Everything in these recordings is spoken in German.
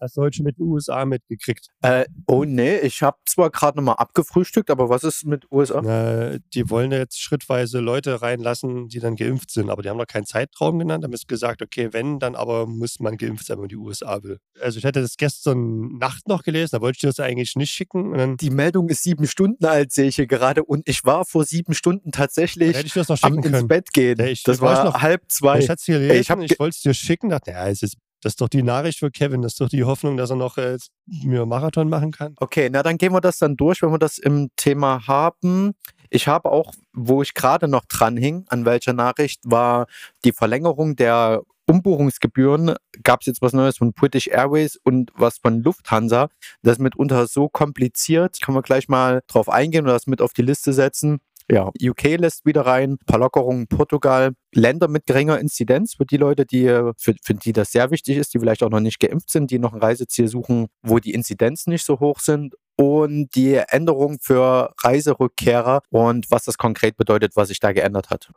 Hast du heute schon mit den USA mitgekriegt? Äh, oh nee, ich habe zwar gerade nochmal abgefrühstückt, aber was ist mit USA? Na, die wollen jetzt schrittweise Leute reinlassen, die dann geimpft sind, aber die haben noch keinen Zeitraum genannt. Da haben sie gesagt, okay, wenn, dann aber muss man geimpft sein, wenn man die USA will. Also ich hätte das gestern Nacht noch gelesen, da wollte ich dir das eigentlich nicht schicken. die Meldung ist sieben Stunden alt, sehe ich hier gerade. Und ich war vor sieben Stunden tatsächlich am ins Bett gehen. Ich, das war noch, halb zwei. Ich, ich wollte es dir schicken, dachte, ja, es ist das ist doch die Nachricht für Kevin, das ist doch die Hoffnung, dass er noch äh, mir Marathon machen kann. Okay, na dann gehen wir das dann durch, wenn wir das im Thema haben. Ich habe auch, wo ich gerade noch dran hing, an welcher Nachricht, war die Verlängerung der Umbuchungsgebühren. Gab es jetzt was Neues von British Airways und was von Lufthansa. Das ist mitunter so kompliziert. Kann man gleich mal drauf eingehen und das mit auf die Liste setzen. Ja, UK lässt wieder rein, ein paar Lockerungen Portugal, Länder mit geringer Inzidenz für die Leute, die für, für die das sehr wichtig ist, die vielleicht auch noch nicht geimpft sind, die noch ein Reiseziel suchen, wo die Inzidenzen nicht so hoch sind und die Änderung für Reiserückkehrer und was das konkret bedeutet, was sich da geändert hat.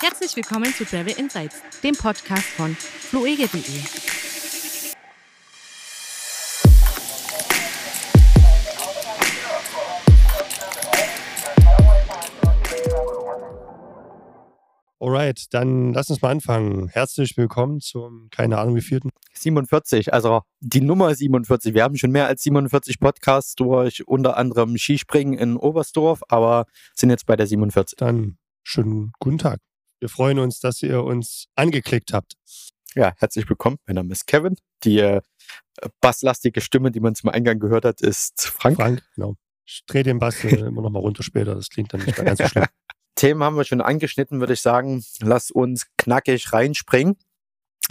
Herzlich willkommen zu Travel Insights, dem Podcast von fluege.de. Alright, dann lass uns mal anfangen. Herzlich willkommen zum, keine Ahnung wie vierten. 47, also die Nummer 47. Wir haben schon mehr als 47 Podcasts durch unter anderem Skispringen in Oberstdorf, aber sind jetzt bei der 47. Dann schönen guten Tag. Wir freuen uns, dass ihr uns angeklickt habt. Ja, herzlich willkommen. Mein Name ist Kevin. Die äh, basslastige Stimme, die man zum Eingang gehört hat, ist Frank. Frank, genau. Ich drehe den Bass immer noch mal runter später. Das klingt dann nicht mehr ganz so schlimm. Themen haben wir schon angeschnitten, würde ich sagen. Lass uns knackig reinspringen.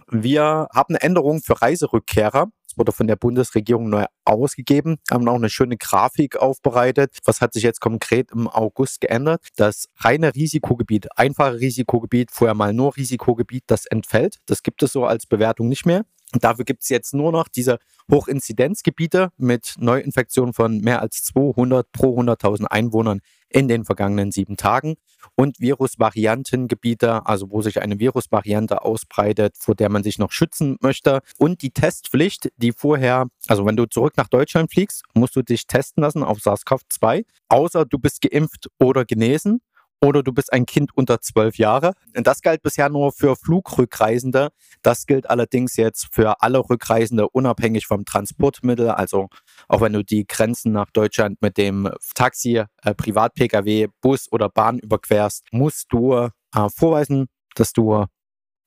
Wir haben eine Änderung für Reiserückkehrer. Das wurde von der Bundesregierung neu ausgegeben. Haben auch eine schöne Grafik aufbereitet. Was hat sich jetzt konkret im August geändert? Das reine Risikogebiet, einfache Risikogebiet, vorher mal nur Risikogebiet, das entfällt. Das gibt es so als Bewertung nicht mehr. Und dafür gibt es jetzt nur noch diese Hochinzidenzgebiete mit Neuinfektionen von mehr als 200 pro 100.000 Einwohnern in den vergangenen sieben Tagen. Und Virusvariantengebiete, also wo sich eine Virusvariante ausbreitet, vor der man sich noch schützen möchte. Und die Testpflicht, die vorher, also wenn du zurück nach Deutschland fliegst, musst du dich testen lassen auf SARS-CoV-2, außer du bist geimpft oder genesen oder du bist ein Kind unter zwölf Jahre. Das galt bisher nur für Flugrückreisende. Das gilt allerdings jetzt für alle Rückreisende unabhängig vom Transportmittel. Also auch wenn du die Grenzen nach Deutschland mit dem Taxi, äh, Privat-Pkw, Bus oder Bahn überquerst, musst du äh, vorweisen, dass du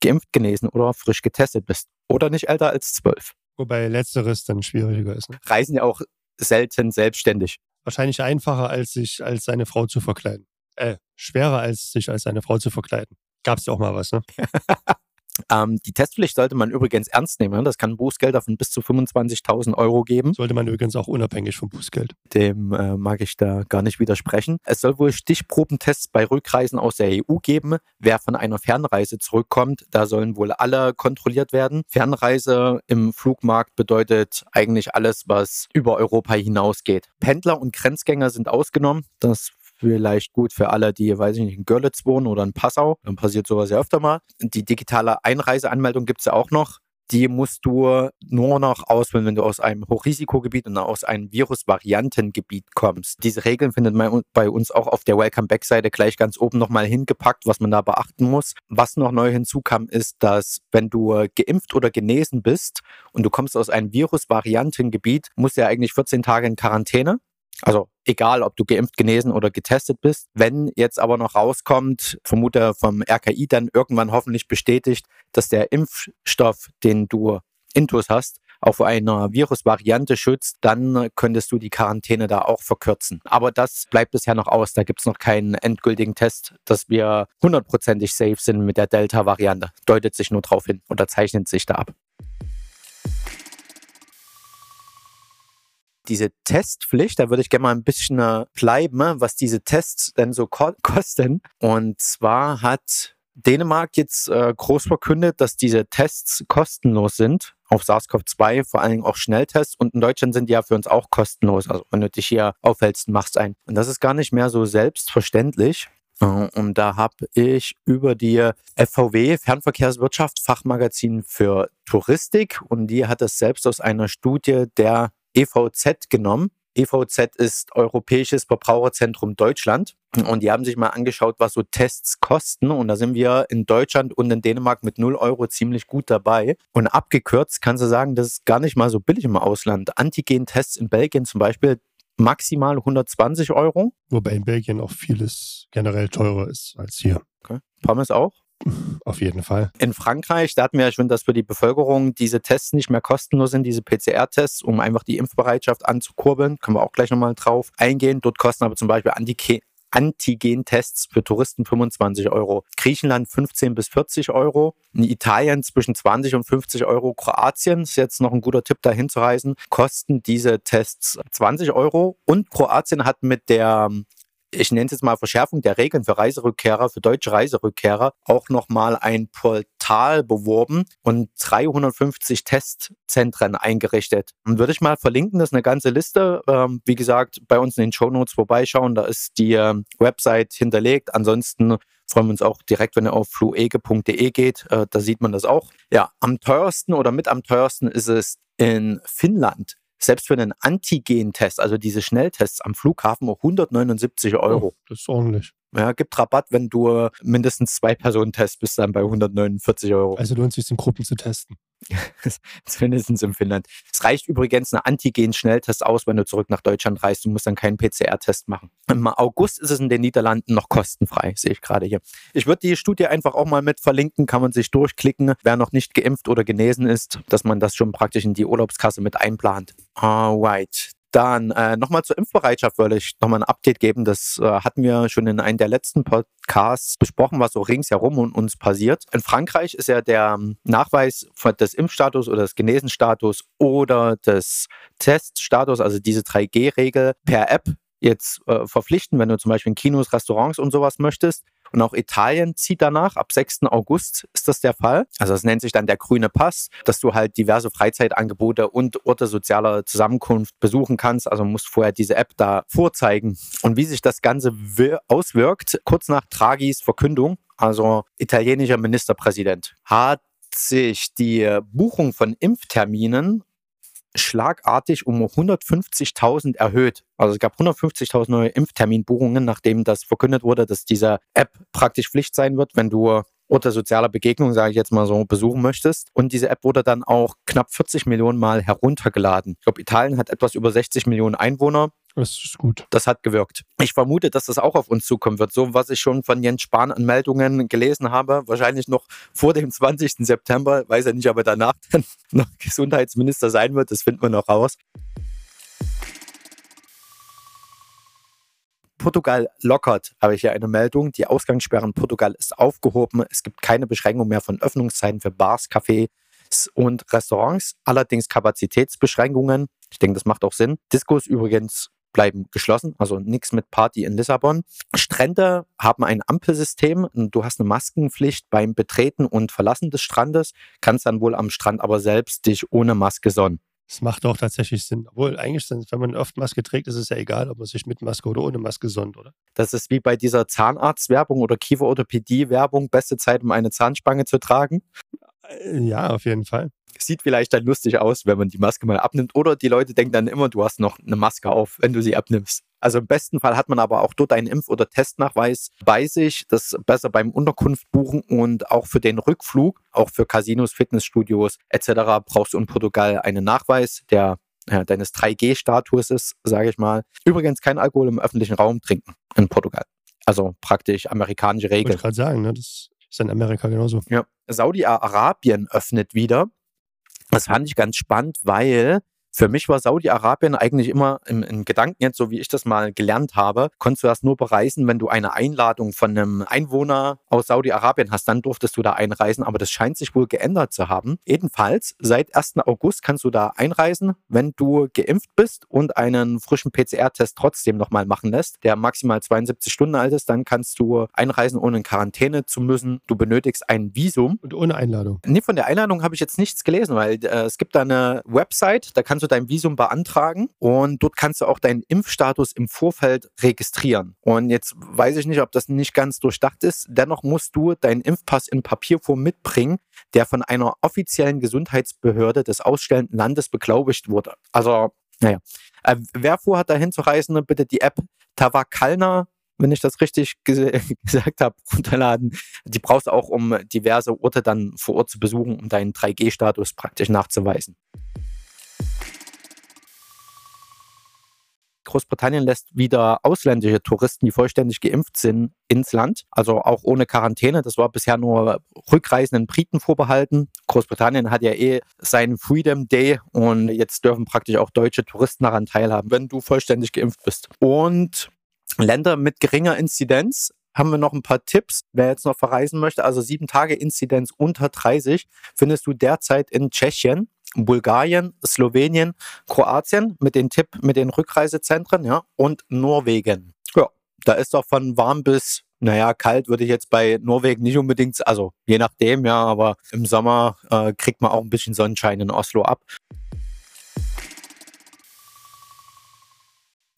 geimpft, genesen oder frisch getestet bist. Oder nicht älter als zwölf. Wobei letzteres dann schwieriger ist. Ne? Reisen ja auch selten selbstständig. Wahrscheinlich einfacher, als sich als seine Frau zu verkleiden äh, schwerer als sich als eine Frau zu verkleiden. Gab es ja auch mal was, ne? Ähm, die Testpflicht sollte man übrigens ernst nehmen. Ne? Das kann Bußgelder von bis zu 25.000 Euro geben. Sollte man übrigens auch unabhängig vom Bußgeld. Dem äh, mag ich da gar nicht widersprechen. Es soll wohl Stichprobentests bei Rückreisen aus der EU geben. Wer von einer Fernreise zurückkommt, da sollen wohl alle kontrolliert werden. Fernreise im Flugmarkt bedeutet eigentlich alles, was über Europa hinausgeht. Pendler und Grenzgänger sind ausgenommen. Das vielleicht gut für alle, die, weiß ich nicht, in Görlitz wohnen oder in Passau. Dann passiert sowas ja öfter mal. Die digitale Einreiseanmeldung gibt es ja auch noch. Die musst du nur noch auswählen, wenn du aus einem Hochrisikogebiet und aus einem Virusvariantengebiet kommst. Diese Regeln findet man bei uns auch auf der Welcome Back-Seite gleich ganz oben nochmal hingepackt, was man da beachten muss. Was noch neu hinzukam, ist, dass wenn du geimpft oder genesen bist und du kommst aus einem Virusvariantengebiet, musst du ja eigentlich 14 Tage in Quarantäne. Also egal, ob du geimpft, genesen oder getestet bist. Wenn jetzt aber noch rauskommt, vermute vom RKI dann irgendwann hoffentlich bestätigt, dass der Impfstoff, den du intus hast, auch vor einer Virusvariante schützt, dann könntest du die Quarantäne da auch verkürzen. Aber das bleibt bisher noch aus. Da gibt es noch keinen endgültigen Test, dass wir hundertprozentig safe sind mit der Delta-Variante. Deutet sich nur darauf hin oder zeichnet sich da ab. Diese Testpflicht, da würde ich gerne mal ein bisschen äh, bleiben, ne, was diese Tests denn so ko kosten. Und zwar hat Dänemark jetzt äh, groß verkündet, dass diese Tests kostenlos sind auf SARS-CoV-2, vor allen Dingen auch Schnelltests. Und in Deutschland sind die ja für uns auch kostenlos. Also wenn du dich hier aufhältst, machst ein. Und das ist gar nicht mehr so selbstverständlich. Äh, und da habe ich über die FVW Fernverkehrswirtschaft Fachmagazin für Touristik und die hat das selbst aus einer Studie der EVZ genommen. EVZ ist Europäisches Verbraucherzentrum Deutschland. Und die haben sich mal angeschaut, was so Tests kosten. Und da sind wir in Deutschland und in Dänemark mit 0 Euro ziemlich gut dabei. Und abgekürzt kannst du sagen, das ist gar nicht mal so billig im Ausland. Antigen-Tests in Belgien zum Beispiel maximal 120 Euro. Wobei in Belgien auch vieles generell teurer ist als hier. Okay. Pommes auch? Auf jeden Fall. In Frankreich, da hatten wir ja schon, dass für die Bevölkerung diese Tests nicht mehr kostenlos sind, diese PCR-Tests, um einfach die Impfbereitschaft anzukurbeln. Können wir auch gleich nochmal drauf eingehen. Dort kosten aber zum Beispiel Antigen Antigen-Tests für Touristen 25 Euro. Griechenland 15 bis 40 Euro. In Italien zwischen 20 und 50 Euro. Kroatien ist jetzt noch ein guter Tipp, dahin zu reisen. Kosten diese Tests 20 Euro. Und Kroatien hat mit der ich nenne es jetzt mal Verschärfung der Regeln für Reiserückkehrer, für deutsche Reiserückkehrer, auch nochmal ein Portal beworben und 350 Testzentren eingerichtet. Und würde ich mal verlinken, das ist eine ganze Liste. Ähm, wie gesagt, bei uns in den Show Notes vorbeischauen, da ist die äh, Website hinterlegt. Ansonsten freuen wir uns auch direkt, wenn ihr auf fluege.de geht. Äh, da sieht man das auch. Ja, am teuersten oder mit am teuersten ist es in Finnland selbst für einen Antigen-Test, also diese Schnelltests am Flughafen, 179 Euro. Oh, das ist ordentlich. Ja, gibt Rabatt, wenn du mindestens zwei Personen testest, bist dann bei 149 Euro. Also lohnt es sich, in Gruppen zu testen. Mindestens im Finnland. Es reicht übrigens ein Antigen-Schnelltest aus, wenn du zurück nach Deutschland reist. Du musst dann keinen PCR-Test machen. Im August ist es in den Niederlanden noch kostenfrei, sehe ich gerade hier. Ich würde die Studie einfach auch mal mit verlinken, kann man sich durchklicken, wer noch nicht geimpft oder genesen ist, dass man das schon praktisch in die Urlaubskasse mit einplant. Alright. Dann äh, nochmal zur Impfbereitschaft würde ich nochmal ein Update geben. Das äh, hatten wir schon in einem der letzten Podcasts besprochen, was so ringsherum um uns passiert. In Frankreich ist ja der ähm, Nachweis des Impfstatus oder des Genesenstatus oder des Teststatus, also diese 3G-Regel per App jetzt äh, verpflichten, wenn du zum Beispiel in Kinos, Restaurants und sowas möchtest. Und auch Italien zieht danach. Ab 6. August ist das der Fall. Also das nennt sich dann der grüne Pass, dass du halt diverse Freizeitangebote und Orte sozialer Zusammenkunft besuchen kannst. Also musst vorher diese App da vorzeigen. Und wie sich das Ganze auswirkt, kurz nach Draghis Verkündung, also italienischer Ministerpräsident, hat sich die Buchung von Impfterminen schlagartig um 150.000 erhöht. Also es gab 150.000 neue Impfterminbuchungen, nachdem das verkündet wurde, dass diese App praktisch Pflicht sein wird, wenn du Orte sozialer Begegnung, sage ich jetzt mal so, besuchen möchtest. Und diese App wurde dann auch knapp 40 Millionen Mal heruntergeladen. Ich glaube, Italien hat etwas über 60 Millionen Einwohner. Das ist gut. Das hat gewirkt. Ich vermute, dass das auch auf uns zukommen wird. So, was ich schon von Jens Spahn an Meldungen gelesen habe, wahrscheinlich noch vor dem 20. September, weiß er nicht, ob er danach dann noch Gesundheitsminister sein wird, das finden wir noch raus. Portugal lockert, habe ich hier eine Meldung. Die Ausgangssperren in Portugal ist aufgehoben. Es gibt keine Beschränkung mehr von Öffnungszeiten für Bars, Cafés und Restaurants. Allerdings Kapazitätsbeschränkungen. Ich denke, das macht auch Sinn. Diskos übrigens bleiben geschlossen, also nichts mit Party in Lissabon. Strände haben ein Ampelsystem. Du hast eine Maskenpflicht beim Betreten und Verlassen des Strandes, kannst dann wohl am Strand aber selbst dich ohne Maske sonnen. Das macht auch tatsächlich Sinn. Obwohl, eigentlich, wenn man oft Maske trägt, ist es ja egal, ob man sich mit Maske oder ohne Maske sonnt, oder? Das ist wie bei dieser Zahnarztwerbung oder Kieferorthopädie-Werbung, beste Zeit, um eine Zahnspange zu tragen. Ja, auf jeden Fall. Sieht vielleicht dann lustig aus, wenn man die Maske mal abnimmt. Oder die Leute denken dann immer, du hast noch eine Maske auf, wenn du sie abnimmst. Also im besten Fall hat man aber auch dort einen Impf- oder Testnachweis bei sich. Das besser beim Unterkunft buchen und auch für den Rückflug, auch für Casinos, Fitnessstudios etc. brauchst du in Portugal einen Nachweis, der ja, deines 3G-Statuses, sage ich mal. Übrigens kein Alkohol im öffentlichen Raum trinken in Portugal. Also praktisch amerikanische Regel. Wollte ich gerade sagen, ne? das ist in Amerika genauso. Ja. Saudi-Arabien öffnet wieder. Das fand ich ganz spannend, weil für mich war Saudi-Arabien eigentlich immer im, im, Gedanken jetzt, so wie ich das mal gelernt habe, konntest du das nur bereisen, wenn du eine Einladung von einem Einwohner aus Saudi-Arabien hast, dann durftest du da einreisen, aber das scheint sich wohl geändert zu haben. Jedenfalls, seit 1. August kannst du da einreisen, wenn du geimpft bist und einen frischen PCR-Test trotzdem nochmal machen lässt, der maximal 72 Stunden alt ist, dann kannst du einreisen, ohne in Quarantäne zu müssen. Du benötigst ein Visum. Und ohne Einladung. Nee, von der Einladung habe ich jetzt nichts gelesen, weil äh, es gibt da eine Website, da kannst du du dein Visum beantragen und dort kannst du auch deinen Impfstatus im Vorfeld registrieren. Und jetzt weiß ich nicht, ob das nicht ganz durchdacht ist. Dennoch musst du deinen Impfpass in Papierform mitbringen, der von einer offiziellen Gesundheitsbehörde des ausstellenden Landes beglaubigt wurde. Also, naja. Äh, wer vorhat, dahin zu reisen, bitte die App Tawakalna wenn ich das richtig ges gesagt habe, runterladen. Die brauchst du auch, um diverse Orte dann vor Ort zu besuchen, um deinen 3G-Status praktisch nachzuweisen. Großbritannien lässt wieder ausländische Touristen, die vollständig geimpft sind, ins Land. Also auch ohne Quarantäne. Das war bisher nur rückreisenden Briten vorbehalten. Großbritannien hat ja eh seinen Freedom Day und jetzt dürfen praktisch auch deutsche Touristen daran teilhaben, wenn du vollständig geimpft bist. Und Länder mit geringer Inzidenz haben wir noch ein paar Tipps. Wer jetzt noch verreisen möchte, also sieben Tage Inzidenz unter 30, findest du derzeit in Tschechien, Bulgarien, Slowenien, Kroatien mit den Tipp, mit den Rückreisezentren, ja, und Norwegen. Ja, da ist doch von warm bis naja, kalt würde ich jetzt bei Norwegen nicht unbedingt, also je nachdem, ja, aber im Sommer äh, kriegt man auch ein bisschen Sonnenschein in Oslo ab.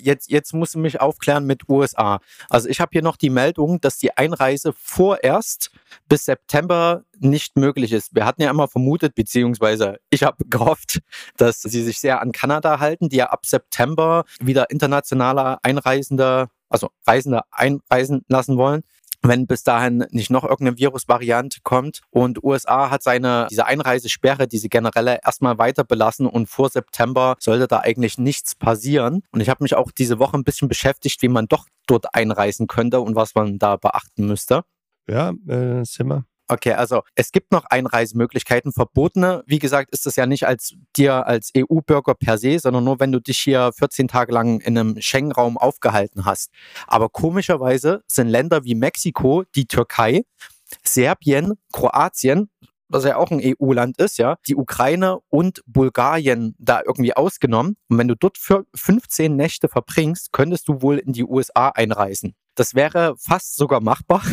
Jetzt, jetzt musst du mich aufklären mit USA. Also ich habe hier noch die Meldung, dass die Einreise vorerst bis September nicht möglich ist. Wir hatten ja immer vermutet, beziehungsweise ich habe gehofft, dass sie sich sehr an Kanada halten, die ja ab September wieder internationale Einreisende, also Reisende einreisen lassen wollen wenn bis dahin nicht noch irgendeine Virusvariante kommt. Und USA hat seine, diese Einreisesperre, diese generelle, erstmal weiter belassen und vor September sollte da eigentlich nichts passieren. Und ich habe mich auch diese Woche ein bisschen beschäftigt, wie man doch dort einreisen könnte und was man da beachten müsste. Ja, äh, sind. Okay, also es gibt noch Einreisemöglichkeiten. Verbotene, wie gesagt, ist das ja nicht als dir als EU-Bürger per se, sondern nur, wenn du dich hier 14 Tage lang in einem Schengen-Raum aufgehalten hast. Aber komischerweise sind Länder wie Mexiko, die Türkei, Serbien, Kroatien, was ja auch ein EU-Land ist, ja, die Ukraine und Bulgarien da irgendwie ausgenommen. Und wenn du dort für 15 Nächte verbringst, könntest du wohl in die USA einreisen. Das wäre fast sogar machbar.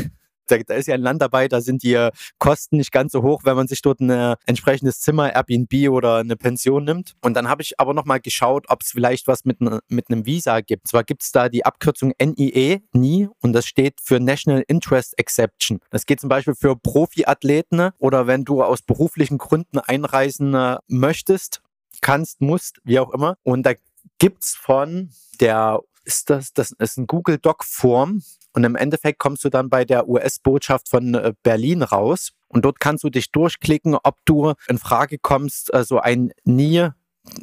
Da, da, ist ja ein Land dabei, da sind die Kosten nicht ganz so hoch, wenn man sich dort ein entsprechendes Zimmer, Airbnb oder eine Pension nimmt. Und dann habe ich aber nochmal geschaut, ob es vielleicht was mit, mit einem Visa gibt. Zwar gibt es da die Abkürzung NIE, NI, und das steht für National Interest Exception. Das geht zum Beispiel für Profiathleten oder wenn du aus beruflichen Gründen einreisen äh, möchtest, kannst, musst, wie auch immer. Und da gibt es von der ist das, das ist ein Google Doc Form und im Endeffekt kommst du dann bei der US-Botschaft von äh, Berlin raus und dort kannst du dich durchklicken, ob du in Frage kommst, so also ein nie,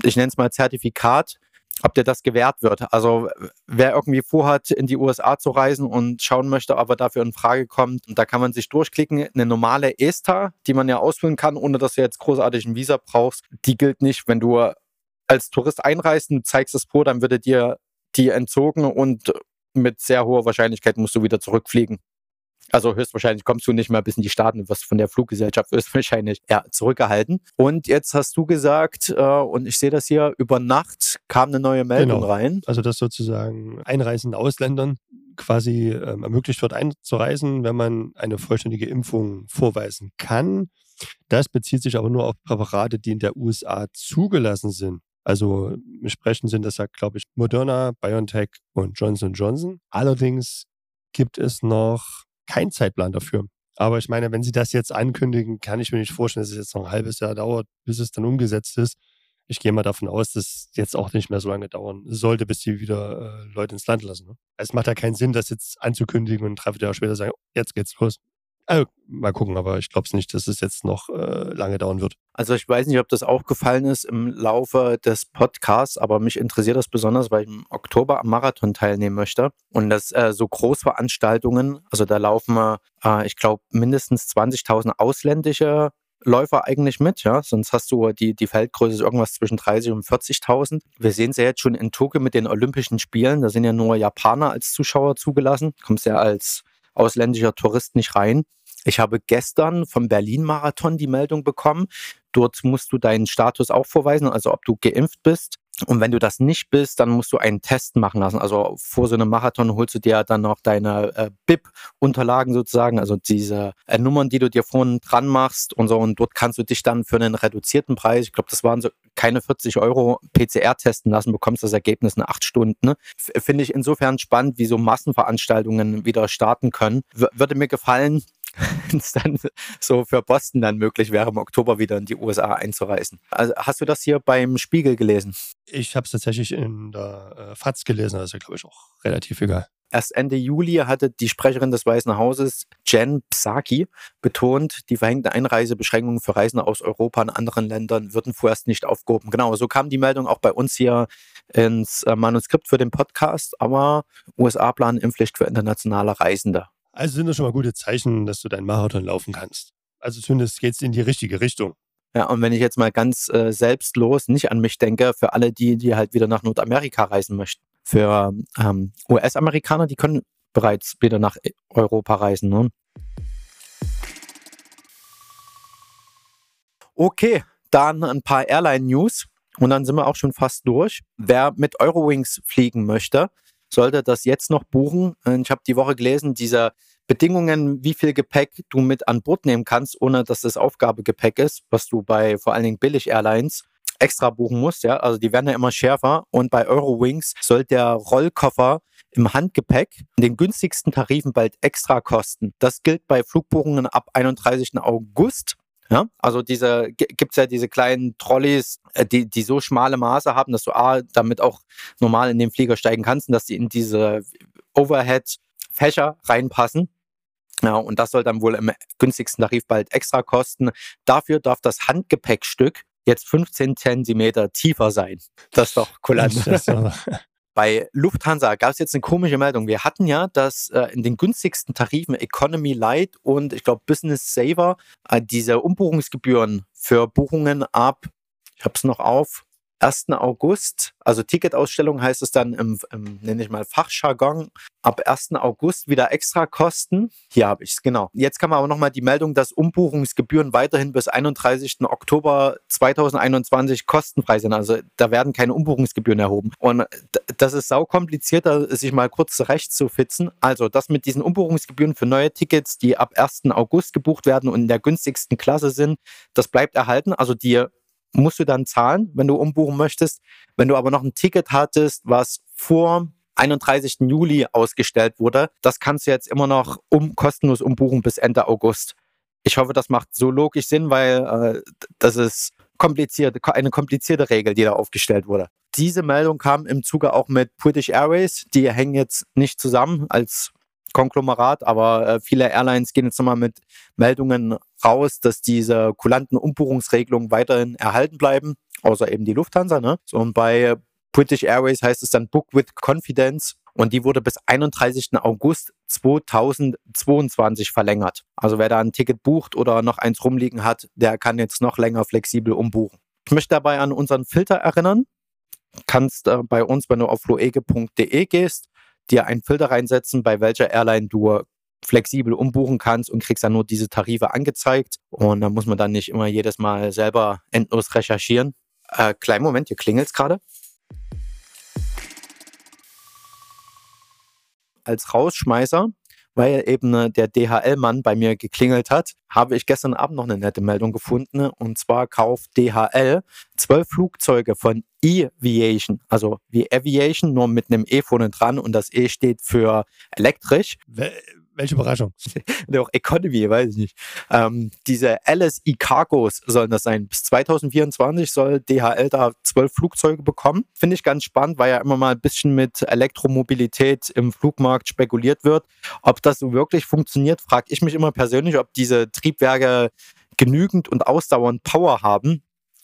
ich nenne es mal Zertifikat, ob dir das gewährt wird. Also wer irgendwie vorhat, in die USA zu reisen und schauen möchte, ob er dafür in Frage kommt, da kann man sich durchklicken. Eine normale ESTA, die man ja ausfüllen kann, ohne dass du jetzt großartig ein Visa brauchst, die gilt nicht. Wenn du als Tourist einreist und zeigst es vor, dann würde dir die entzogen und mit sehr hoher Wahrscheinlichkeit musst du wieder zurückfliegen. Also höchstwahrscheinlich kommst du nicht mehr bis in die Staaten, was von der Fluggesellschaft höchstwahrscheinlich ja, zurückgehalten. Und jetzt hast du gesagt, äh, und ich sehe das hier, über Nacht kam eine neue Meldung genau. rein. Also dass sozusagen einreisenden Ausländern quasi ähm, ermöglicht wird, einzureisen, wenn man eine vollständige Impfung vorweisen kann. Das bezieht sich aber nur auf Präparate, die in der USA zugelassen sind. Also sprechen sind das ja, glaube ich, Moderna, BioNTech und Johnson Johnson. Allerdings gibt es noch keinen Zeitplan dafür. Aber ich meine, wenn Sie das jetzt ankündigen, kann ich mir nicht vorstellen, dass es jetzt noch ein halbes Jahr dauert, bis es dann umgesetzt ist. Ich gehe mal davon aus, dass jetzt auch nicht mehr so lange dauern sollte, bis sie wieder äh, Leute ins Land lassen. Ne? Es macht ja keinen Sinn, das jetzt anzukündigen und drei Jahre später sagen, jetzt geht's los. Also, mal gucken, aber ich glaube es nicht, dass es jetzt noch äh, lange dauern wird. Also ich weiß nicht, ob das aufgefallen ist im Laufe des Podcasts, aber mich interessiert das besonders, weil ich im Oktober am Marathon teilnehmen möchte. Und das äh, so Großveranstaltungen, also da laufen, äh, ich glaube, mindestens 20.000 ausländische Läufer eigentlich mit, ja. Sonst hast du die, die Feldgröße irgendwas zwischen 30 und 40.000. Wir sehen es ja jetzt schon in Tokio mit den Olympischen Spielen. Da sind ja nur Japaner als Zuschauer zugelassen. Kommst ja als ausländischer Tourist nicht rein. Ich habe gestern vom Berlin-Marathon die Meldung bekommen. Dort musst du deinen Status auch vorweisen, also ob du geimpft bist. Und wenn du das nicht bist, dann musst du einen Test machen lassen. Also vor so einem Marathon holst du dir dann noch deine äh, BIP-Unterlagen sozusagen, also diese äh, Nummern, die du dir vorne dran machst und so. Und dort kannst du dich dann für einen reduzierten Preis, ich glaube, das waren so keine 40 Euro PCR testen lassen, bekommst das Ergebnis in acht Stunden. Ne? Finde ich insofern spannend, wie so Massenveranstaltungen wieder starten können. W würde mir gefallen, es dann so für Boston dann möglich wäre, im Oktober wieder in die USA einzureisen. Also hast du das hier beim Spiegel gelesen? Ich habe es tatsächlich in der äh, FAZ gelesen, das ist ja, glaube ich, auch relativ egal. Erst Ende Juli hatte die Sprecherin des Weißen Hauses, Jen Psaki, betont, die verhängten Einreisebeschränkungen für Reisende aus Europa und anderen Ländern würden vorerst nicht aufgehoben. Genau, so kam die Meldung auch bei uns hier ins äh, Manuskript für den Podcast, aber USA planen Impfpflicht für internationale Reisende. Also sind das schon mal gute Zeichen, dass du deinen Marathon laufen kannst. Also zumindest geht es in die richtige Richtung. Ja, und wenn ich jetzt mal ganz äh, selbstlos nicht an mich denke, für alle die, die halt wieder nach Nordamerika reisen möchten. Für ähm, US-Amerikaner, die können bereits wieder nach Europa reisen. Ne? Okay, dann ein paar Airline-News und dann sind wir auch schon fast durch. Wer mit Eurowings fliegen möchte, sollte das jetzt noch buchen. Ich habe die Woche gelesen, diese Bedingungen, wie viel Gepäck du mit an Bord nehmen kannst, ohne dass das Aufgabegepäck ist, was du bei vor allen Dingen Billig-Airlines extra buchen musst. Ja? Also die werden ja immer schärfer. Und bei Eurowings soll der Rollkoffer im Handgepäck den günstigsten Tarifen bald extra kosten. Das gilt bei Flugbuchungen ab 31. August. Ja, also diese gibt's ja diese kleinen Trolleys, äh, die, die so schmale Maße haben, dass du A, damit auch normal in den Flieger steigen kannst und dass die in diese Overhead-Fächer reinpassen. Ja, und das soll dann wohl im günstigsten Tarif bald extra kosten. Dafür darf das Handgepäckstück jetzt 15 Zentimeter tiefer sein. Das ist doch kulant. Bei Lufthansa gab es jetzt eine komische Meldung. Wir hatten ja, dass äh, in den günstigsten Tarifen Economy Light und ich glaube Business Saver äh, diese Umbuchungsgebühren für Buchungen ab, ich habe es noch auf, 1. August, also Ticketausstellung heißt es dann im, im nenne ich mal Fachjargon, ab 1. August wieder extra Kosten. Hier habe ich es, genau. Jetzt kann man aber nochmal die Meldung, dass Umbuchungsgebühren weiterhin bis 31. Oktober 2021 kostenfrei sind. Also da werden keine Umbuchungsgebühren erhoben. Und das ist sau kompliziert, sich mal kurz zurechtzufitzen. Also das mit diesen Umbuchungsgebühren für neue Tickets, die ab 1. August gebucht werden und in der günstigsten Klasse sind, das bleibt erhalten. Also die musst du dann zahlen, wenn du umbuchen möchtest. Wenn du aber noch ein Ticket hattest, was vor 31. Juli ausgestellt wurde, das kannst du jetzt immer noch um, kostenlos umbuchen bis Ende August. Ich hoffe, das macht so logisch Sinn, weil äh, das ist kompliziert, eine komplizierte Regel, die da aufgestellt wurde. Diese Meldung kam im Zuge auch mit British Airways. Die hängen jetzt nicht zusammen als Konglomerat, aber äh, viele Airlines gehen jetzt nochmal mit Meldungen raus, dass diese kulanten Umbuchungsregelungen weiterhin erhalten bleiben, außer eben die Lufthansa. Ne? So, und bei British Airways heißt es dann Book with Confidence und die wurde bis 31. August 2022 verlängert. Also wer da ein Ticket bucht oder noch eins rumliegen hat, der kann jetzt noch länger flexibel umbuchen. Ich möchte dabei an unseren Filter erinnern. Kannst äh, bei uns, wenn du auf floege.de gehst, dir einen Filter reinsetzen, bei welcher Airline du flexibel umbuchen kannst und kriegst dann nur diese Tarife angezeigt. Und dann muss man dann nicht immer jedes Mal selber endlos recherchieren. Äh, kleinen Moment, hier klingelt es gerade. Als Rausschmeißer, weil eben äh, der DHL-Mann bei mir geklingelt hat, habe ich gestern Abend noch eine nette Meldung gefunden. Und zwar kauft DHL zwölf Flugzeuge von E-Aviation, also wie Aviation, nur mit einem E vorne dran und das E steht für elektrisch. Welche Überraschung. auch Economy, weiß ich nicht. Ähm, diese LSI Cargos sollen das sein. Bis 2024 soll DHL da zwölf Flugzeuge bekommen. Finde ich ganz spannend, weil ja immer mal ein bisschen mit Elektromobilität im Flugmarkt spekuliert wird. Ob das so wirklich funktioniert, frage ich mich immer persönlich, ob diese Triebwerke genügend und ausdauernd Power haben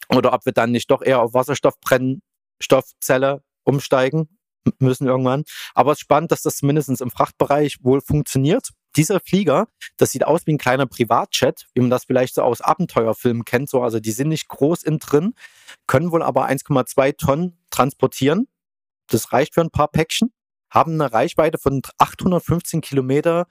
oder ob wir dann nicht doch eher auf Wasserstoffbrennstoffzelle umsteigen müssen irgendwann. Aber es ist spannend, dass das zumindest im Frachtbereich wohl funktioniert. Dieser Flieger, das sieht aus wie ein kleiner Privatjet, wie man das vielleicht so aus Abenteuerfilmen kennt. So, also die sind nicht groß innen drin, können wohl aber 1,2 Tonnen transportieren. Das reicht für ein paar Päckchen, haben eine Reichweite von 815 Kilometer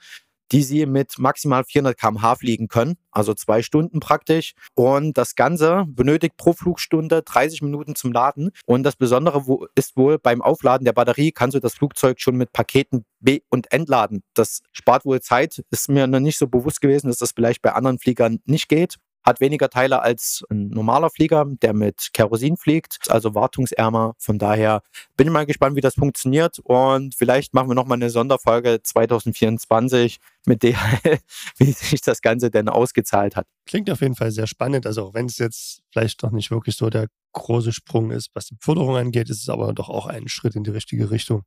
die Sie mit maximal 400 km/h fliegen können, also zwei Stunden praktisch. Und das Ganze benötigt pro Flugstunde 30 Minuten zum Laden. Und das Besondere ist wohl, beim Aufladen der Batterie kannst du das Flugzeug schon mit Paketen be- und entladen. Das spart wohl Zeit. Ist mir noch nicht so bewusst gewesen, dass das vielleicht bei anderen Fliegern nicht geht hat weniger Teile als ein normaler Flieger, der mit Kerosin fliegt, also wartungsärmer. Von daher bin ich mal gespannt, wie das funktioniert und vielleicht machen wir nochmal eine Sonderfolge 2024 mit der, wie sich das Ganze denn ausgezahlt hat. Klingt auf jeden Fall sehr spannend. Also auch wenn es jetzt vielleicht noch nicht wirklich so der große Sprung ist, was die Förderung angeht, ist es aber doch auch ein Schritt in die richtige Richtung.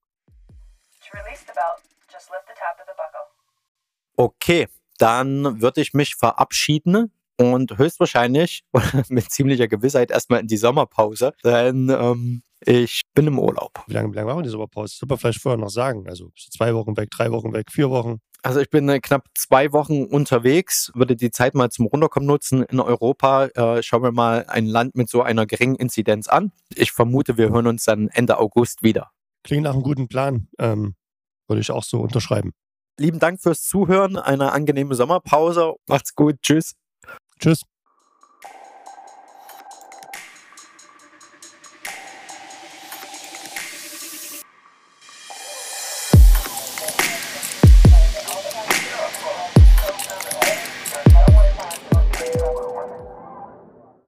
Okay, dann würde ich mich verabschieden und höchstwahrscheinlich mit ziemlicher Gewissheit erstmal in die Sommerpause, denn ähm, ich bin im Urlaub. Wie lange, wie lange machen wir die Sommerpause? Man vielleicht vorher noch sagen. Also zwei Wochen weg, drei Wochen weg, vier Wochen. Also ich bin äh, knapp zwei Wochen unterwegs, würde die Zeit mal zum Runterkommen nutzen in Europa. Äh, schauen wir mal ein Land mit so einer geringen Inzidenz an. Ich vermute, wir hören uns dann Ende August wieder. Klingt nach einem guten Plan. Ähm, würde ich auch so unterschreiben. Lieben Dank fürs Zuhören, eine angenehme Sommerpause. Macht's gut. Tschüss. Tschüss.